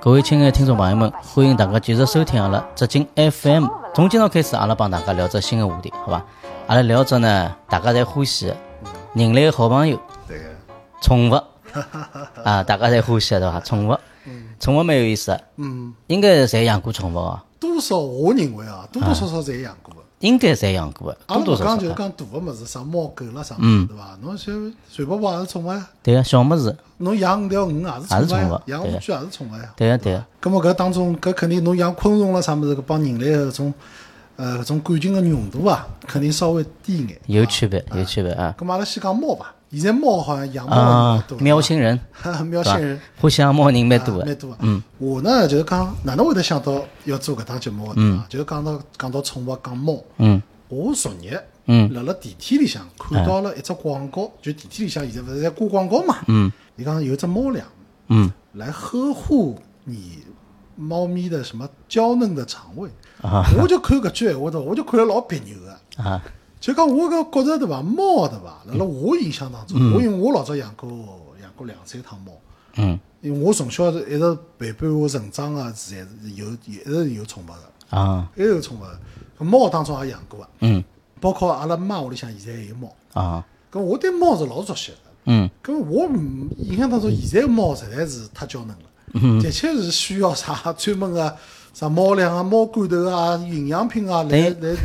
各位亲爱的听众朋友们，欢迎大家继续收听阿拉浙江 FM。从今朝开始，阿拉帮大家聊只新的话题，好吧？阿拉聊只呢，大家侪欢喜的人类的好朋友对个，宠物啊，大家侪欢喜的对伐？宠物，宠物蛮有意思的，嗯，应该侪养过宠物啊，多少我认为啊，多多少少侪养过的。应该侪养过个，阿拉勿多多少少啊。讲就是讲大个物事，啥猫狗啦啥物事，对伐？侬像随宝宝也是宠物呀，对个，小么子，侬养五条鱼也是宠物呀，养对乌龟也是宠物呀。对个对个，咁么搿当中，搿肯定侬养昆虫啦啥物事，搿帮人类个搿种呃搿种感情个浓度啊，肯定稍微低一眼。有区别，有区别啊。咁阿拉先讲猫吧，现在猫好像养猫的多，，喵星人，喵星人。？欢喜养猫人蛮多蛮多个。嗯，我呢就是讲，哪能会得想到要做搿档节目个对伐？就是讲到讲到宠物讲猫，嗯我昨日嗯辣辣电梯里向看到了一只广告，就电梯里向现在勿是在挂广告嘛？嗯伊讲有只猫粮嗯来呵护你猫咪的什么娇嫩的肠胃，啊我就看搿句闲话对伐？我就看了老别扭个。啊就讲我搿觉着对伐？猫对伐？辣辣我印象当中，我因为我老早养过养过两三趟猫。嗯因为我从小是一直陪伴我成长个，是侪是有一直有宠物个，啊还有宠物个。搿猫当中也养过个，嗯包括阿拉妈屋里向现在也有猫。啊搿我对猫是老熟悉个。嗯搿我唔印象当中，现在个猫实在是太娇嫩了，的确是需要啥 专门个啥猫粮啊、猫罐头啊、营养品啊来来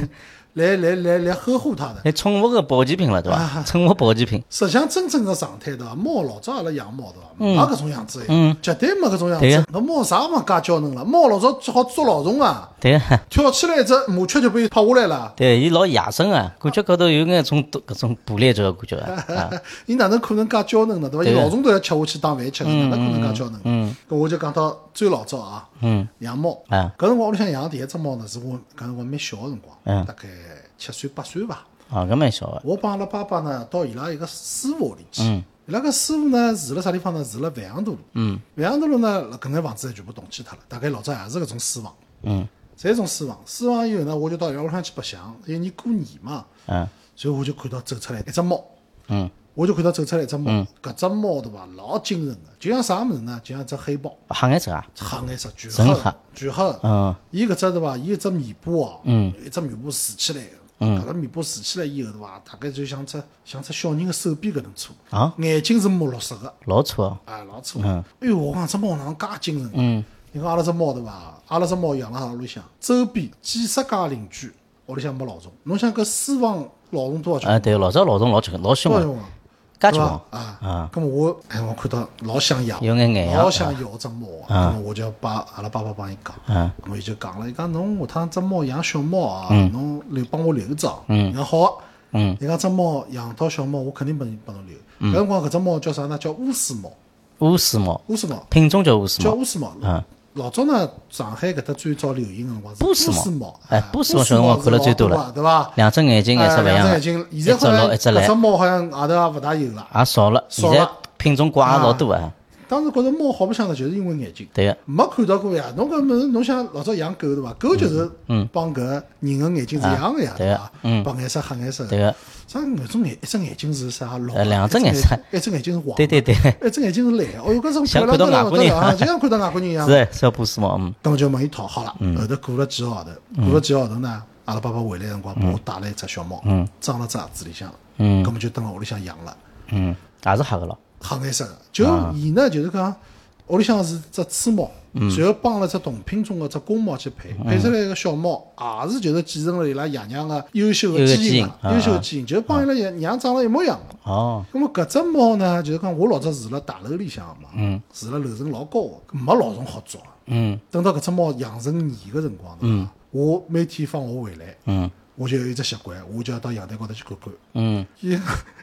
来来来来呵护它的。那宠物个保健品了，对伐？宠物保健品，实际上真正个状态对伐？猫老早阿拉养猫对伐？没搿种样子的，嗯绝对没搿种样子。那猫啥嘛介娇嫩了？猫老早好捉老虫啊，对个。跳起来一只麻雀就被拍下来了。对，伊老野生啊，感觉高头有眼种搿种捕猎者的感觉啊。啊伊哪能可能介娇嫩呢？对伐？伊老虫都要吃下去当饭吃的，哪能可能介娇嫩？嗯搿我就讲到最老早啊，嗯养猫。啊搿辰光屋里向养的第一只猫呢，是我搿辰光蛮小个辰光，嗯大概七岁八岁伐。啊，搿蛮小个。我帮阿拉爸爸呢到伊拉一个师傅屋里去。嗯伊拉个师傅呢住辣啥地方呢？住辣万阳大路。嗯万阳大路呢，搿眼房子全部动迁脱了，大概老早也是搿种私房，嗯侪种私房。私房以后呢，我就到伊拉屋里向去白相。有年过年嘛，嗯所以我就看到走出来一只猫，嗯我就看到走出来一只猫。搿只猫对伐，老精神个，就像啥物事呢？就像只黑豹，黑颜色啊。黑颜色，全黑黑，全黑。嗯伊搿只对伐？伊一只尾巴哦，嗯一只尾巴竖起来个，搿个尾巴竖起来以后对伐？大概就像只像只小人个手臂搿能粗，啊，眼睛是墨绿色个，老粗哦。啊，老粗。嗯哎哟，我讲只猫哪能介精神？嗯你看阿拉只猫对伐？阿拉只猫养辣阿拉屋里向，周边几十家邻居屋里向没老鼠。侬想搿私房老鼠多少啊，钱？对，老早老虫老凶，老凶个，介结棍？啊啊，咁么我哎，我看到老想养，有眼眼老想要只猫啊。咁么我就要帮阿拉爸爸帮伊讲，嗯咁么伊就讲了，伊讲侬下趟只猫养小猫啊，侬留帮我留一只哦。嗯伊讲好啊。嗯伊讲只猫养到小猫，我肯定帮你帮侬留。搿辰光搿只猫叫啥呢？叫乌斯猫，乌丝猫，乌斯猫品种叫乌丝猫。叫乌斯猫。嗯老早呢，上海搿搭最早流行个辰光是波斯猫哎波斯猫小辰光看了最多了了，对伐？两只眼睛颜色哎勿一样的，两只眼睛，一现在好像只猫好像外头也勿大有了。也少了。现在品种怪也老多啊。当时觉着猫好白相的，就是因为眼睛。对个，没看到过呀，侬搿物事，侬想老早养狗对伐？狗就是帮搿人个眼睛是一样个呀，对个伐？嗯白颜色、黑颜色。对个，啥搿种眼一只眼睛是啥绿？两只眼色一只眼睛是黄的。对对对，一只眼睛是蓝的。哦哟，搿种像漂亮看到外国人得了啊，就像看到外国人一样是。的，小波斯猫，嗯咁么就问伊讨好了，后头过了几个号头，过了几个号头呢，阿拉爸爸回来的辰光，帮我带了一只小猫，装了只盒子里向，嗯咁么就蹲辣屋里向养了，嗯，也是黑个咯。黑颜色个。就伊呢，就是讲屋里向是只雌猫，然后帮了只同品种个只公猫去配，配出来个小猫也是就是继承了伊拉爷娘个优秀个基因嘛，优秀个基因，就是帮伊拉爷娘长了一模一样个。哦，那么搿只猫呢，就是讲我老早住辣大楼里向个嘛，住辣楼层老高个，没老虫好捉。嗯等到搿只猫养成年个辰光，对伐？我每天放学回来，嗯我就有一只习惯，我就要到阳台高头去看看。嗯伊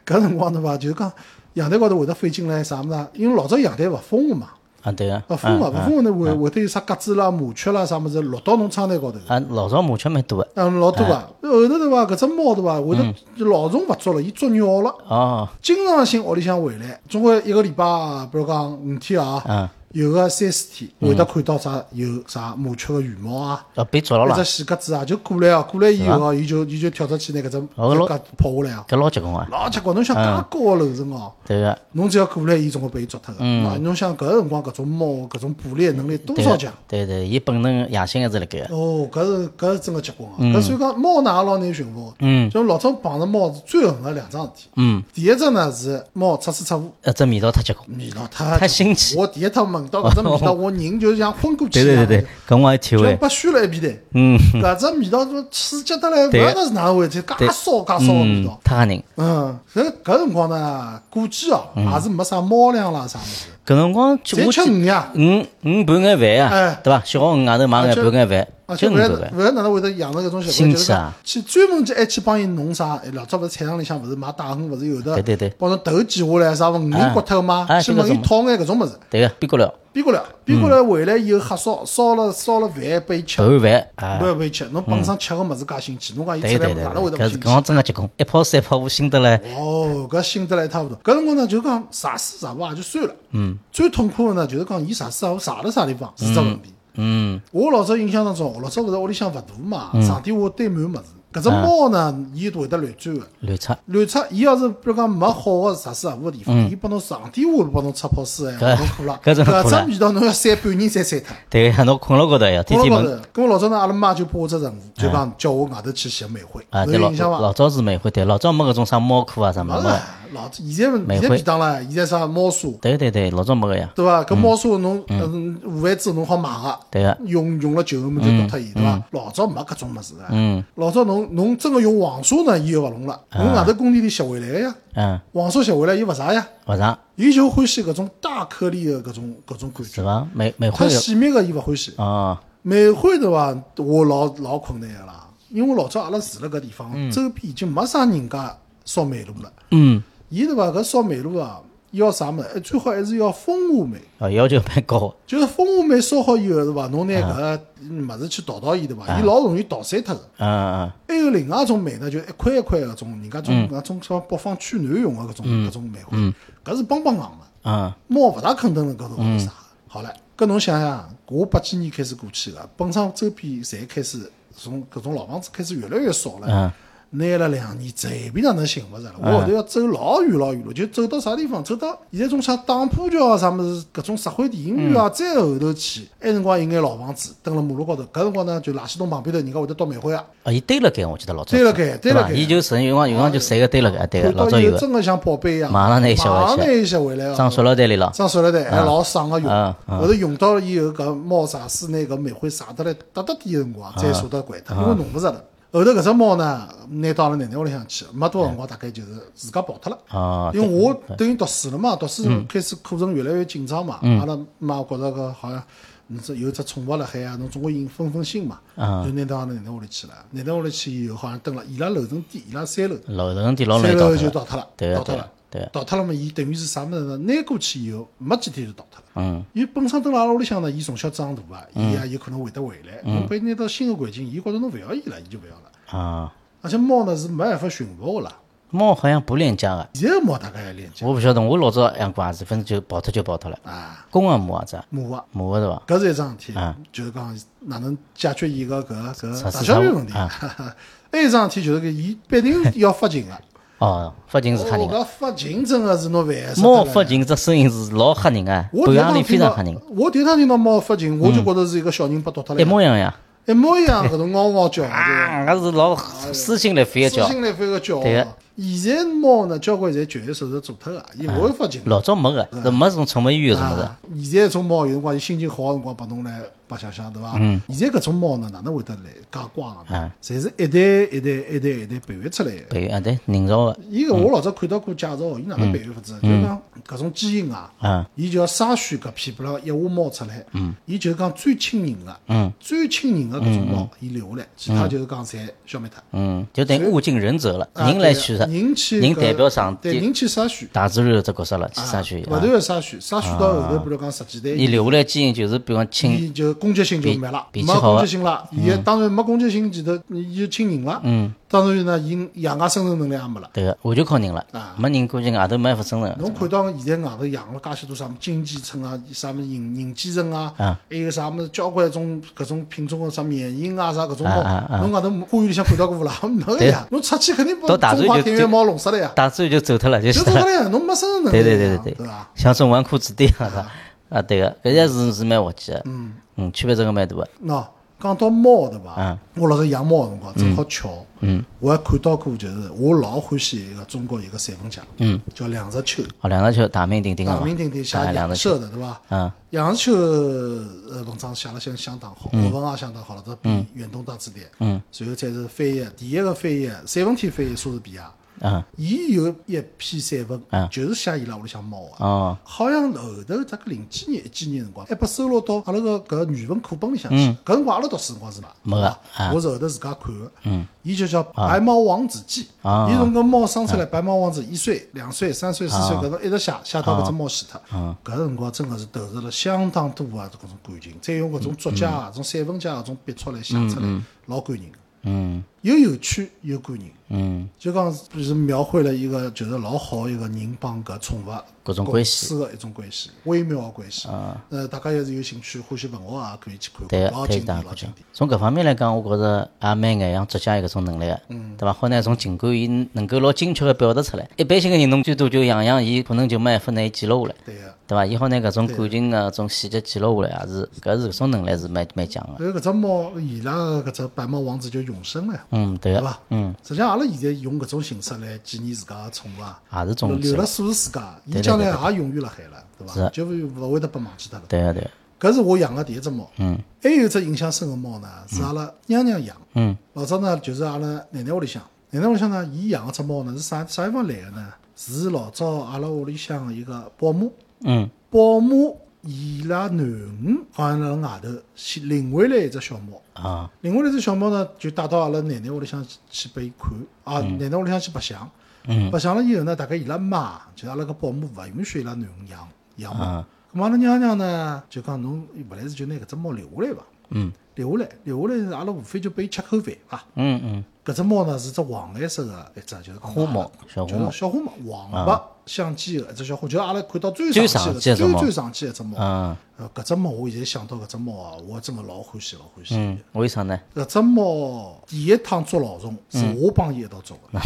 搿辰光对伐？就是讲阳台高头会得飞进来啥物事啊？因为老早阳台勿封个嘛，啊对个，勿封个，嗯勿封个呢会会得有啥鸽子啦、麻雀啦啥物事落到侬窗台高头。啊，老早麻雀蛮多个。嗯，老多个。后头对伐？搿只猫对伐？会得老虫勿捉了，伊捉鸟了。哦，经常性屋里向回来，总归一个礼拜，比如讲五天啊，嗯有个三四天会得看到啥有啥麻雀个羽毛啊，要被捉牢了一只，细鸽子啊，就过来哦，过来以后哦，伊就伊就跳出去拿搿只哦老跑下来哦，搿老结棍啊，老结棍！侬想介高个楼层哦，对个，侬只要过来，伊总归被伊捉脱个。啊，侬想搿个辰光搿种猫搿种捕猎能力多少强？，对对，伊本能野性还是辣盖个，哦，搿是搿是真个结棍啊！搿所以讲猫呢也老难驯服个。嗯。就老早碰着猫是最恨个两桩事体。嗯，第一只呢是猫出水出呃，只味道太结棍，味道太太新奇。我第一趟闻到搿只味道，我人就像昏过去一样的，对对对对，搿我也体会，就被熏了一遍的。嗯，搿只味道就刺激得来，勿对晓得是哪能回事，介对烧介烧的味嗯道，。太吓人。嗯，搿搿辰光呢，估计哦，也是没啥猫粮啦啥物事，搿辰光就我吃鱼呀。鱼鱼拌眼饭哎啊，对伐？小鱼外头买眼拌眼饭，就鱼拌饭。勿晓得哪能会得养成搿种习新惯，就是去专门去还去帮伊弄啥？哎老早勿是菜场里向勿是买大鱼，勿是有的对对对帮侬头剪下来啥鱼鳞骨头嘛，哎去问伊讨眼搿种物事，对个，边角料逼过来，逼过来回来以后瞎烧烧了烧了饭拨伊吃，拌饭要拨伊吃。侬本身吃个物事介新奇，侬讲伊出来哪能会对，得勿新奇？搿是搿光真个结棍，一泡三泡五新得来，哦，搿新得来一塌糊涂。搿辰光呢，就讲啥事啥物也就算了。嗯。最痛苦个呢，就是讲伊啥事啥物啥了啥地方是只问题。嗯，我老早印象当中，老早勿是屋里向勿大嘛，床底下堆满物事。搿只猫呢，伊会得乱钻个。乱出，乱出，伊要是比如讲没好个啥事何物个地方，伊帮侬床底下帮侬出泡屎，哎，搿侬苦了。搿种苦了搿只味道侬要晒半年才晒脱。对个，侬困辣高头呀，天天闻跟老早呢，阿拉妈就拨我只任务，就讲叫我外头去寻煤灰，啊，对老？老早是煤灰，对，老早没搿种啥猫苦啊啥没没没了，，老早现在现在便当了，现在啥猫砂，对对对，老早没个呀，对伐？搿猫砂侬嗯。五万支侬好买个，对个，用用了旧个么就丢脱伊，对伐？老早没搿种物事个，嗯。老早侬侬真个用黄砂呢，伊又勿弄了，侬外头工地里拾回来个呀，嗯，黄砂拾回来伊勿啥呀，勿啥。伊就欢喜搿种大颗粒个搿种搿种感觉，是伐？煤煤太灰个细密个伊勿欢喜。哦，煤灰对伐？我老老困难个啦，因为老早阿拉住了搿地方，周边已经没啥人家烧煤炉了。嗯，伊对伐？搿烧煤炉啊，要啥物事？哎最好还是要蜂窝煤。哦，要求蛮高，就是蜂窝煤烧好以后对伐？侬拿搿物事去捣捣伊对伐？伊老容易捣散脱个。嗯嗯还有另外一种煤呢，就一块一块搿种，人家种搿种像北方取暖用个搿种搿种煤灰，搿是邦邦硬个。嗯猫勿大肯蹲辣搿头或者啥。好了，搿侬想想，我八几年开始过去个，本身周边侪开始从搿种老房子开始越来越少了。嗯拿了两年，随便哪能寻勿着了。我后头要走老远老远路，就走到啥地方？走到现在种啥打浦桥啊，啥物事，搿种石灰电影院啊，再后头去，埃辰光有眼老房子，蹲辣马路高头。搿辰光呢，就垃圾桶旁边头，人家会得倒煤灰啊，哦，伊堆辣盖，我记得老早堆辣盖堆辣盖？伊就存有光有光就谁个堆辣盖，对个，老早有个，真个像宝贝一样，马上拿伊吸回去马上拿伊吸回来啊。装塑料袋里了，装塑料袋还老省个用，后头用到了以后，搿猫砂水拿搿煤灰撒得来搭搭点个辰光，再舍得掼脱，因为弄勿着了。后头搿只猫呢，拿到阿拉奶奶屋里向去，没多少辰光，大概就是自家跑脱了。啊，因为我等于读书了嘛，读书开始课程越来越紧张嘛，阿拉妈觉着搿好像侬这有只宠物辣海啊，侬总归应分分心嘛，嗯就拿到阿拉奶奶屋里去了。奶奶屋里去以后，好像蹲了，伊拉楼层低，伊拉三楼，楼层低老三楼就倒脱了，倒脱了。对个，倒脱了嘛，伊等于是啥物事呢？拿过去以后，没几天就倒脱了。嗯伊本身蹲辣阿拉屋里向呢，伊从小长大啊，伊也有可能会得回来。侬拨伊拿到新个环境，伊觉着侬勿要伊了，伊就勿要了。啊，而且猫呢是没办法驯服个啦，猫好像不恋家个，现在猫大概还恋家我不晓得，我老早养过也是，反正就跑脱就跑脱了，啊，公个母子，母个。母个是伐？搿是一桩事体啊，就是讲哪能解决伊个搿搿啥大小便问题。啊 还有一桩事体就是搿伊必定要发情个。哦，发情是吓人搿发情真个是侬烦死猫发情这声音是老吓人个，我第一半夜里趟听到非常吓人，，我第一趟听到猫发情，我就觉着是一个小人被夺脱了一，模一样呀，一模一样，搿种嗷嗷叫，对伐？啊，搿是老撕心裂肺的叫，撕心裂肺个叫对个。现在猫呢，交关侪绝育手术做脱个，伊勿会发情。老早没个，是没这种宠物医院什么的，啊，现在种猫有辰光伊心情好个辰光，拨侬来白相相，对伐？现在搿种猫呢，哪能会得来？介乖个呢？嗯？侪是一代一代一代一代培育出来个。对啊对，人造个，伊个我老早看到过介绍，伊哪能培育法子？就是讲搿种基因啊，嗯伊就要筛选搿批，比如讲一窝猫出来，伊就是讲最亲人个，嗯。最亲人个搿种猫，伊留下来，其他就是讲侪消灭脱。嗯，就等于物竞人择了，啊人来取的，人去人代表上对帝人去筛选，大自然有只角色了，去筛选。勿断个筛选，筛选到后头，比如讲十几代伊留下来基因就是比如讲亲，伊就攻击性就没了，没攻击性了。伊当然没攻击性，前头伊就亲人了。嗯，当然呢，伊养外生存能力也没了。对个，完全靠人了啊，没人估计外头没办法生存的。侬看到现在外头养了介许多啥么金鸡村啊，啥么银银鸡层啊，啊还有啥么交关种搿种品种个啥缅因啊，啥搿种侬外头花园里向看到过勿啦？没个呀，侬出去肯定把到大中自然就华田园猫弄死了呀，大自然就走脱了，就就是走脱了呀，侬没生存能力对呀，对对对。对伐？像种纨绔子弟啊，是啊，对个，搿些是是蛮滑稽的。嗯。嗯，区别真个蛮大的。喏，讲到猫对伐嗯？我老早养猫个辰光正好巧，嗯，我还看到过，就是我老欢喜一个中国一个散文家，嗯，叫梁实秋，哦，梁实秋大名鼎鼎个大名鼎鼎写啊两杨只球，舍的对伐？嗯杨实秋呃文章写了相相当好，学文也相当好了，这比《远东大词典》，嗯，随后再是翻译，第一个翻译散文体翻译莎士比亚，嗯伊有一篇散文嗯，就是写伊拉屋里向猫个。哦。好像后头大概零几年、一几年辰光，还被收录到阿拉个搿语文课本里向嗯。去。搿辰光阿拉读书辰光是伐？没个啊。我是后头自家看个。嗯，伊就叫《白猫王子记》。啊。伊从搿猫生出来，白猫王子一岁、两岁、三岁、四岁，搿种一直写写到搿只猫死脱。搿辰光真个是投入了相当多啊搿种感情，再用搿种作家啊、种散文家搿种笔触来写出来，老感人。个。嗯又有趣又感人。嗯，就讲是描绘了一个就是老好一个人帮搿宠物各种关系的一种关系，微妙的关系。呃，大家要是有兴趣欢喜文学啊，可以去看看，对个，老经典，老经典。。从搿方面来讲，我觉着也蛮眼像作家有搿种能力个，对伐？好拿种情感伊能够老精确个表达出来。一般性个人侬最多就样样，伊可能就没办法拿伊记录下来，对个。对伐？伊好拿搿种感情个种细节记录下来，也是搿是搿种能力是蛮蛮强个。搿只猫，伊拉个搿只白猫王子就永生了呀，嗯，对个，对伐？嗯，实际上阿拉现在用搿种形式来纪念自家个宠物啊，也是种留了数世界，伊将来也永远辣海了，对伐？就勿会得被忘记脱了。对个对个，搿是我养个第一只猫。嗯还有一只印象深个猫呢，是阿拉娘娘养。嗯老早呢，就是阿拉奶奶屋里向，奶奶屋里向呢，伊养个只猫呢是啥啥地方来个呢？是老早阿拉屋里向个一个保姆，嗯保姆伊拉囡恩好像辣外头去领回来一只小猫，啊。领回来只小猫呢，就带到阿拉奶奶屋里向去去拨伊看，啊，奶奶屋里向去白相，嗯。白相了以后呢，大概伊拉妈就阿拉个保姆勿允许伊拉囡恩养养猫，啊。咁阿拉娘娘呢就讲侬勿来事就拿搿只猫留下来伐，嗯。留下来，留下来，阿拉无非就拨伊吃口饭伐。嗯嗯，搿只猫呢是只黄颜色个一只，就是花猫小花就是猫小花猫，黄白相机个一只小伙，就是阿拉看到最最上上期的最最上期的一只猫。啊呃，搿只猫我现在想到搿只猫啊，我真个老欢喜老欢喜。嗯，为啥呢？搿只猫第一趟捉老鼠是我帮伊一道捉个，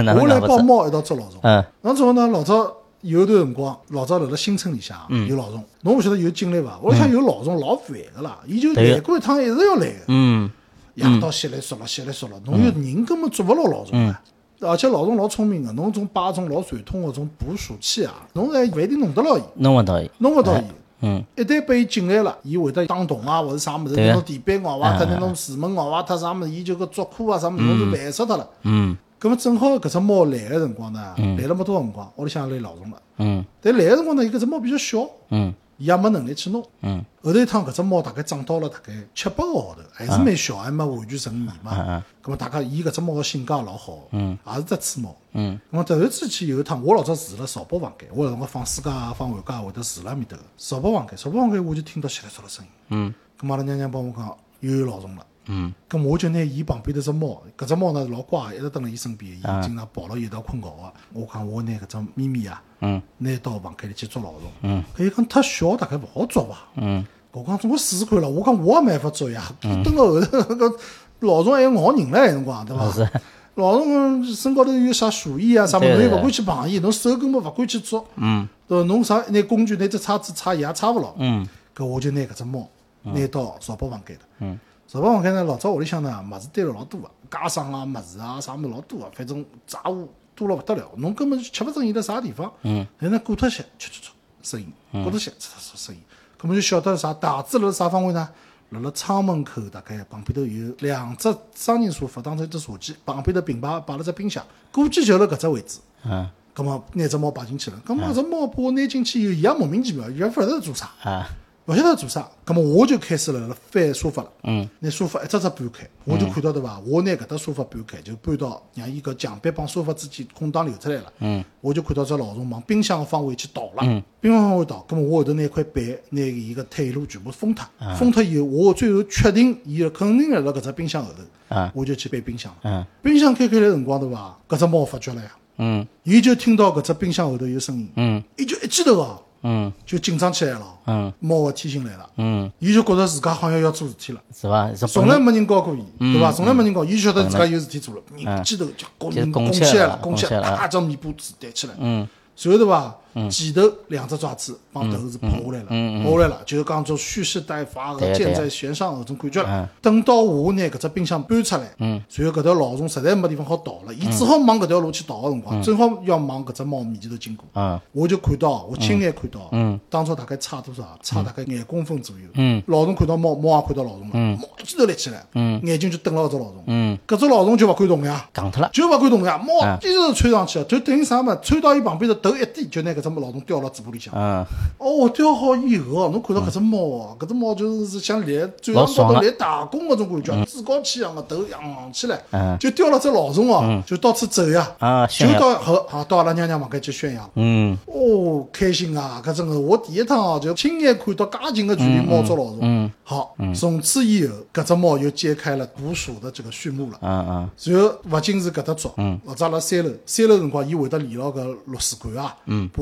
哪能 我来？帮猫一道捉老鼠。嗯那之后呢，老早有一段辰光，老早辣辣新村里向嗯有老虫，侬勿晓得有经历伐？屋里向有老虫老烦个啦，伊就对来过一趟一直要来个。嗯夜到吸来缩了，吸来缩了，侬有人根本捉勿牢老虫嗯啊！而且老鼠老聪明个，侬种摆种老传统个种捕鼠器啊，侬还勿一定弄得牢伊，弄勿到伊。弄勿到伊。嗯。一旦拨伊进来了，伊会得打洞啊，或者啥物事，拿侬地板咬坏脱，拿侬树门咬坏脱啥物事，伊就搿捉窟啊啥物事，侬就烦死脱了。嗯。葛末正好搿只猫来个辰光呢，来了没多少辰光，屋里向来老鼠了。嗯。但来个辰光呢，伊搿只猫比较小，嗯伊也没能力去弄。嗯后头一趟搿只猫大概长到了大概七八个号头，还是蛮小，还没完全成年嘛。嗯咁么大家伊搿只猫个性格也老好，嗯，也是只雌猫。嗯咁么突然之间有一趟，我老早住辣朝北房间，我有辰光放暑假啊、放寒假会得住辣埃面搭个少保房间。朝北房间我就听到稀里嗦啦声音。嗯咁阿拉娘娘帮我讲又有老鼠了。嗯。咁我就拿伊旁边头只猫，搿只猫呢老乖，一直蹲辣伊身边，伊啊。经常抱牢伊一道困觉个。我讲我拿搿只咪咪啊，嗯。拿到房间里去捉老鼠。嗯，搿伊讲太小，大概勿好捉伐。嗯。我讲总归试试看了，我讲我也没办法捉呀，蹲辣后头搿老鼠还要咬人唻，搿辰光对伐？是。老虫身高头有啥鼠疫啊？啥物事，又勿敢去碰伊，侬手根本勿敢去捉，嗯。对伐？侬啥拿工具拿只叉子叉伊也叉勿牢。嗯。搿我就拿搿只猫拿到朝北房间头。嗯少保房间呢，老早屋里向呢物事堆了老多个，家常啊物事啊啥物事老多个，反正杂物多了勿得了，侬根本就吃勿准伊辣啥地方。嗯，但呢过脱些，唰唰唰声音，过脱些，唰唰唰声音，搿么就晓得啥大致辣辣啥方位呢？辣辣窗门口，大概旁边头有两只双人沙发，当成一只茶几，旁边头并排摆了只冰箱，估计就辣搿只位置。嗯葛么拿只猫摆进去了，葛么搿只猫把我拿进去以后，伊也莫名其妙，伊也勿晓得做啥。啊勿晓得做啥，葛么我就开始辣辣翻沙发了。嗯，拿沙发一只只搬开，我就看到对伐？我拿搿搭沙发搬开，就搬到让伊搿墙壁帮沙发之间空档留出来了。嗯，我就看到只老鼠往冰箱个方位去倒了。嗯，冰箱方位倒，葛么我后头拿块板拿伊个退路全部封脱，封脱以后，我最后确定伊肯定辣辣搿只冰箱后头。啊，我就去搬冰箱。嗯，冰箱开开来辰光对伐？搿只猫发觉了呀。嗯伊就听到搿只冰箱后头有声音，嗯伊就一记头哦，嗯。就紧张起来了。嗯。猫个天性来了，嗯，伊就觉着自家好像要做事体了。是伐？从来没人教过伊，对伐？从来没人教，伊晓得自家有事体做了，人记头就拱拱起来了拱起来，拱起来了大张尾巴子抬起来，嗯。随后对伐？前头两只爪子帮头是跑下来了，跑下来了，就是讲做蓄势待发对对个箭在弦上搿种感觉。等到我拿搿只冰箱搬出来，随后搿条老虫实在没地方好逃了，伊只好往搿条路去逃个辰光，正好要往搿只猫面前头经过。嗯我就看到，我亲眼看到，嗯，当初大概差多少？差大概廿公分左右。嗯，老虫看到猫，猫也看到老虫了，猫一记头立起来，嗯，眼睛就瞪牢搿只老虫，嗯，搿只老虫就勿敢动呀。戆脱了。就勿敢动呀，猫嗯一直窜上去，就等于啥嘛？窜到伊旁边头，头一低，就拿搿只老虫叼辣嘴巴里向。嗯哦，叼好以后哦，侬看到搿只猫哦，搿只猫就是像立最上高头立大功搿种感觉，趾高气扬个头扬起来嗯，就叼了只老虫哦，就到处走呀，啊，就。到后好到阿拉娘娘房间去宣扬。嗯哦，开心啊！搿真个，我第一趟哦，就亲眼看到介近个距离猫捉老鼠。嗯好，从此以后，搿只猫又揭开了捕鼠的这个序幕了。嗯嗯然后勿仅是搿搭捉，或者阿拉三楼，三楼辰光伊会得连牢搿螺丝管啊，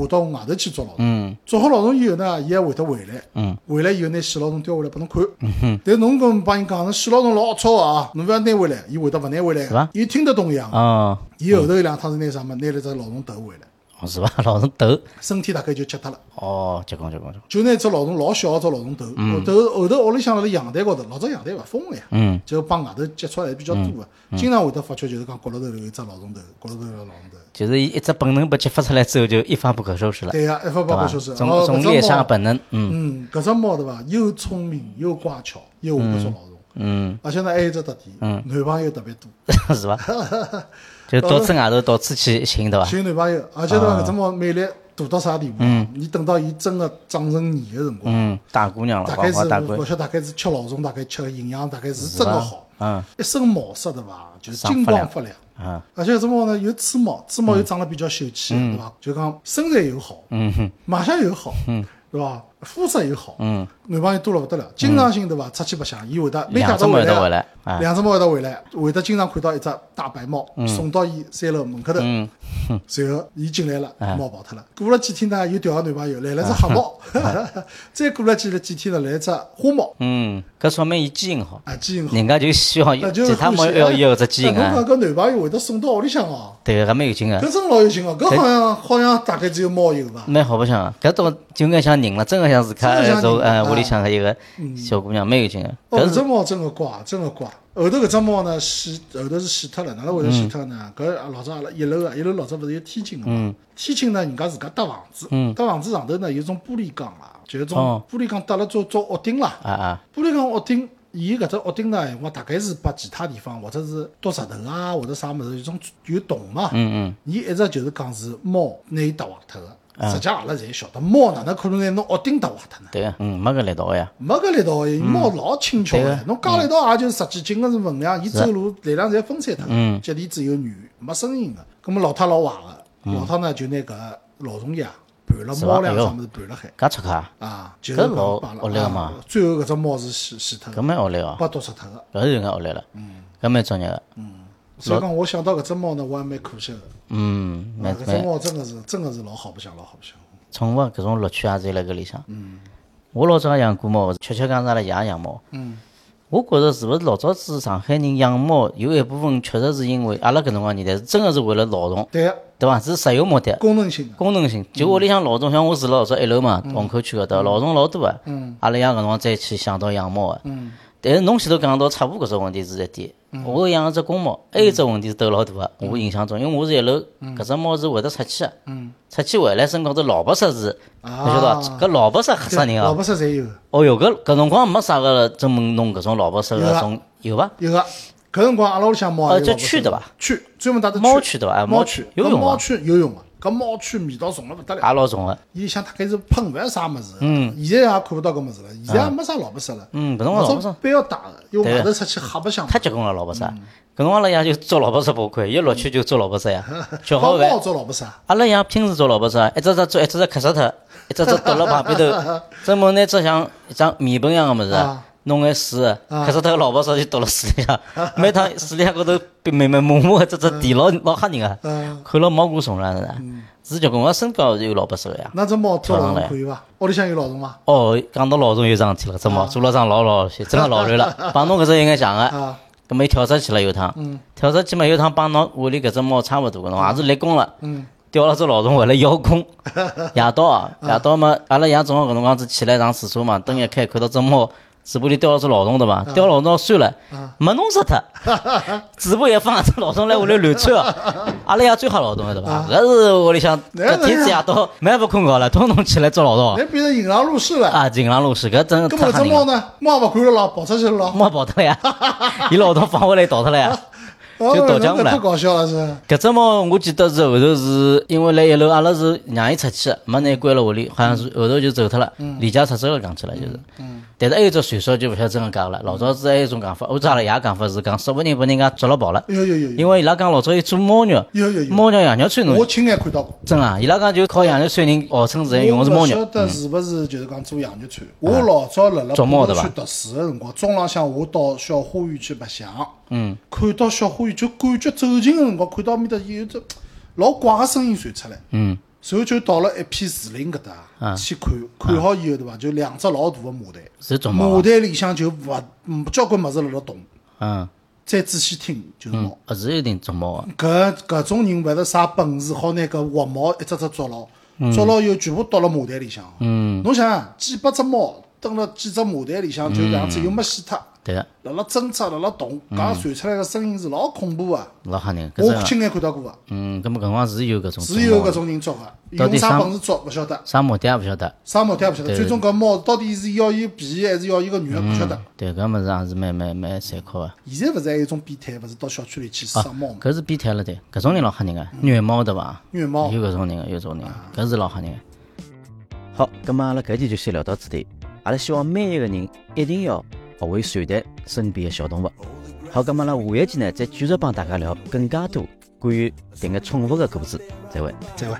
爬到外头去捉老虫。嗯。捉好老虫以后呢，伊还会得回来，嗯。回来以后拿死老虫叼回来拨侬看。但侬跟帮伊讲，死老虫老龌龊啊，侬勿要拿回来，伊会得勿拿回来。是伐，伊听得懂一样。哦，伊后头有两趟是拿啥么，拿了只老虫头回来，哦是伐？老虫头。身体大概就吃脱了。哦，结棍结棍结棍。就拿只老虫老小个只老虫头，头后头屋里向辣辣阳台高头，老早阳台勿封个呀，嗯就帮外头接触还比较多个，经常会得发觉就是讲角落头有一只老虫头，角落头有个老虫头。就是伊一只本能被激发出来之后，就一发不可收拾了，对呀，一发？不可收拾。从从猎杀猫本能，嗯嗯，搿只猫对伐？又聪明又乖巧，又会得捉老虫，嗯，而且呢还有一只特点，嗯男朋友特别多，是伐？就到处外头到处去寻，对伐？寻男朋友，而且对伐？搿只猫魅力大到啥地步嗯？你等到伊真个长成年个辰光，嗯，大姑娘了，大概是花花大闺勿，晓得大概是吃老虫，大概吃个营养大概是真个好，嗯一身毛色对伐？就是金光发亮。嗯而且搿只猫呢有刺毛，刺毛又长得比较秀气，对伐？就讲身材又好，嗯哼，卖相又好，嗯对伐？肤色又好，嗯，男朋友多了勿得了，经常性对伐？出去白相，伊会得每家两只猫会得回来两只猫会得回来，会得经常看到一只大白猫送到伊三楼门口头，嗯，随后伊进来了，猫跑脱了。过了几天呢，又调个男朋友来了只黑猫，再过了几了几天呢，来一只花猫，嗯，搿说明伊基因好，啊，基因好。人家就希望其他猫要要搿只基因啊。哎侬，讲搿男朋友会得送到屋里向哦，对，搿蛮有劲个，搿真老有劲哦，搿好像好像大概只有猫有伐？蛮好白相个，搿种就眼像人了，真个像自家真的像种屋里向个一个小姑娘，蛮有劲个，哦，搿只猫真个乖，真个乖。后头搿只猫呢，死后头是死脱了，哪能会得死脱呢？搿老早阿拉一楼啊，一楼老早勿是有天井个嘛？天井呢，人家自家搭房子，搭房子上头呢有种玻璃钢啦，就是种哦玻璃钢搭了做做屋顶啦。啊啊，玻璃钢屋顶，伊搿只屋顶呢，我大概是把其他地方或者是剁石头啊，或者啥物事有种有洞嘛。嗯嗯，伊一直就是讲是猫拿伊搭坏脱个。实际阿拉侪晓得，猫哪能可能拿侬屋顶搭坏脱呢？对个，嗯，没搿力道个呀，没搿力道个，猫老轻巧对。个，侬加力道也就十几斤个是分量，伊走路力量侪分散脱。嗯，脚底子有软，没声音个。葛末老太老坏个，老太呢就拿搿老虫药拌了猫粮啥物事拌了海。搿出克啊，啊，就是老讲恶劣个嘛。啊最后搿只猫是死死脱搿个，蛮恶劣个，被毒死脱个。搿是有眼恶劣了，搿蛮作孽个，所以讲，我想到搿只猫呢，我还蛮可惜的。嗯，啊搿只猫真个是真个是老好白相，老好白相。宠物搿种乐趣也是辣搿里向。嗯，我老早也养过猫，确切讲是阿拉爷养猫。嗯，我觉着是勿是老早子上海人养猫有一部分确实是因为阿拉搿辰光年代是真个是为了劳动，对个，对伐？是实用目的。功能性个。功能性，就屋里向老总，像我住了老早一楼嘛，虹口区搿搭老总老多个。嗯阿拉爷搿辰光再去想到养猫个。嗯但是侬前头讲到差不搿只问题是一点，我养了只公猫，还有只问题是头老大个。我印象中，因为我是一楼，搿只猫是会得出去个，嗯出去回来身高头老白色是，啊侬晓得伐？搿老白色吓死人老啊！白色侪有个，哦哟，搿搿辰光没啥个专门弄搿种老白色有啊个种有伐？有个。搿辰光阿拉屋里向猫呃叫也有老白色圈对伐？蛆专门带着猫圈对伐哎猫猫圈搿游泳啊猫圈游泳个。搿猫圈味道重了勿得了。也老重个。伊里向大概是喷勿要啥物事，嗯，现在也看勿到搿物事了，现在也没啥老婆杀了，嗯搿辰光老婆杀老早班要打的，因为外头出去瞎白相，太结棍了，老婆杀。搿辰光阿拉爷就捉老婆杀拨看，一落去就捉老婆杀呀，吃好饭。捉老婆杀，阿拉爷平时捉老婆杀，一只只捉，一只只磕死脱，一只只倒辣旁边头，专门拿只像一张面盆一样个物事啊，弄个水，磕死脱个老婆说就倒辣水里向，每趟水里向高头密密麻麻个只只地老老吓人啊，嗯，看了毛骨悚然的，是结棍。我身高有老婆杀个呀。那只猫捉老早上来虫可以伐？屋里向有老虫吗？哦，讲到老虫有桩事体了，只猫做了桩 老老些，真个老乱了，帮侬搿只有眼像个。啊，搿么伊跳出去了有趟，跳出去嘛有趟帮侬屋里搿只猫差勿多个，侬也是立功了，嗯，叼了只老虫回来邀功。夜到啊，夜到嘛，阿拉爷正好搿辰光子起来上厕所嘛，灯一开看到只猫嘴巴里叼了只老虫对伐？叼老虫算了，没弄死脱，嘴巴也放，只老虫来屋里乱窜哦。阿拉爷最吓老虫了对伐？搿是屋里向搿天子夜到蛮勿困觉了，通通起来捉老虫那变成引狼入室了。啊！引狼入室，搿真太吓人了。只猫呢？猫勿管了咯，跑出去了咯。猫跑脱了呀，伊老早放回来逃脱了呀。就到江湖了太搞笑了是。搿只猫我记得是后头是因为来一楼，阿拉是让伊出去的，没拿伊关辣屋里，好像是后头就走脱了，离家出走了，讲起来就是。但是还有只传说就勿晓得真个假个了。老早子还有一种讲法，或者阿拉爷讲法是讲，说不定把人家捉了跑了，有有有有。因为伊拉讲老早有做猫肉，有有有，猫肉羊肉串侬我亲眼看到过。真啊，伊拉讲就靠羊肉串人号称是用的是猫肉，我勿晓得是勿是就是讲做羊肉串。我老早辣辣捉猫对伐浦东区读书个辰光，中浪向我到小花园去白相，嗯，看到小花园就感觉走近个辰光，看到面搭有只老怪个声音传出来，嗯，然后就到了一片树林搿搭去看，看好以后对伐？就两只老大个麻袋，麻袋里向就勿嗯交关物事辣辣动，嗯，再仔细听就是猫。啊是有点捉猫个，搿搿种人勿是啥本事，好拿搿活猫一只只捉牢，捉牢以后全部倒辣麻袋里向。嗯，侬想想，几百只猫蹲辣几只麻袋里向，就搿样子又没死脱，对个，辣辣挣扎，辣辣动，搿传出来个声音是老恐怖个。老吓人，搿我亲眼看到过个，嗯，搿么搿辰光是有搿种是有搿种人捉个，用到底啥啥本事捉勿晓得，啥目的也勿晓得。啥目的也勿晓得。最终搿猫到底是要伊皮还是要伊个肉，勿晓得。对，搿物事也是蛮蛮蛮残酷个。现在勿是还有一种变态，勿是到小区里去杀猫嘛？搿是变态了，对，搿种人老吓人个，虐猫对伐？虐猫有搿种人个，有搿种人个，搿是老吓人个。好，葛末阿拉搿期就先聊到此地。阿拉希望每一个人一定要学会善待身边的小动物，好，那么呢，下一期呢，再继续帮大家聊更加多关于这个宠物的故事，再会，再会。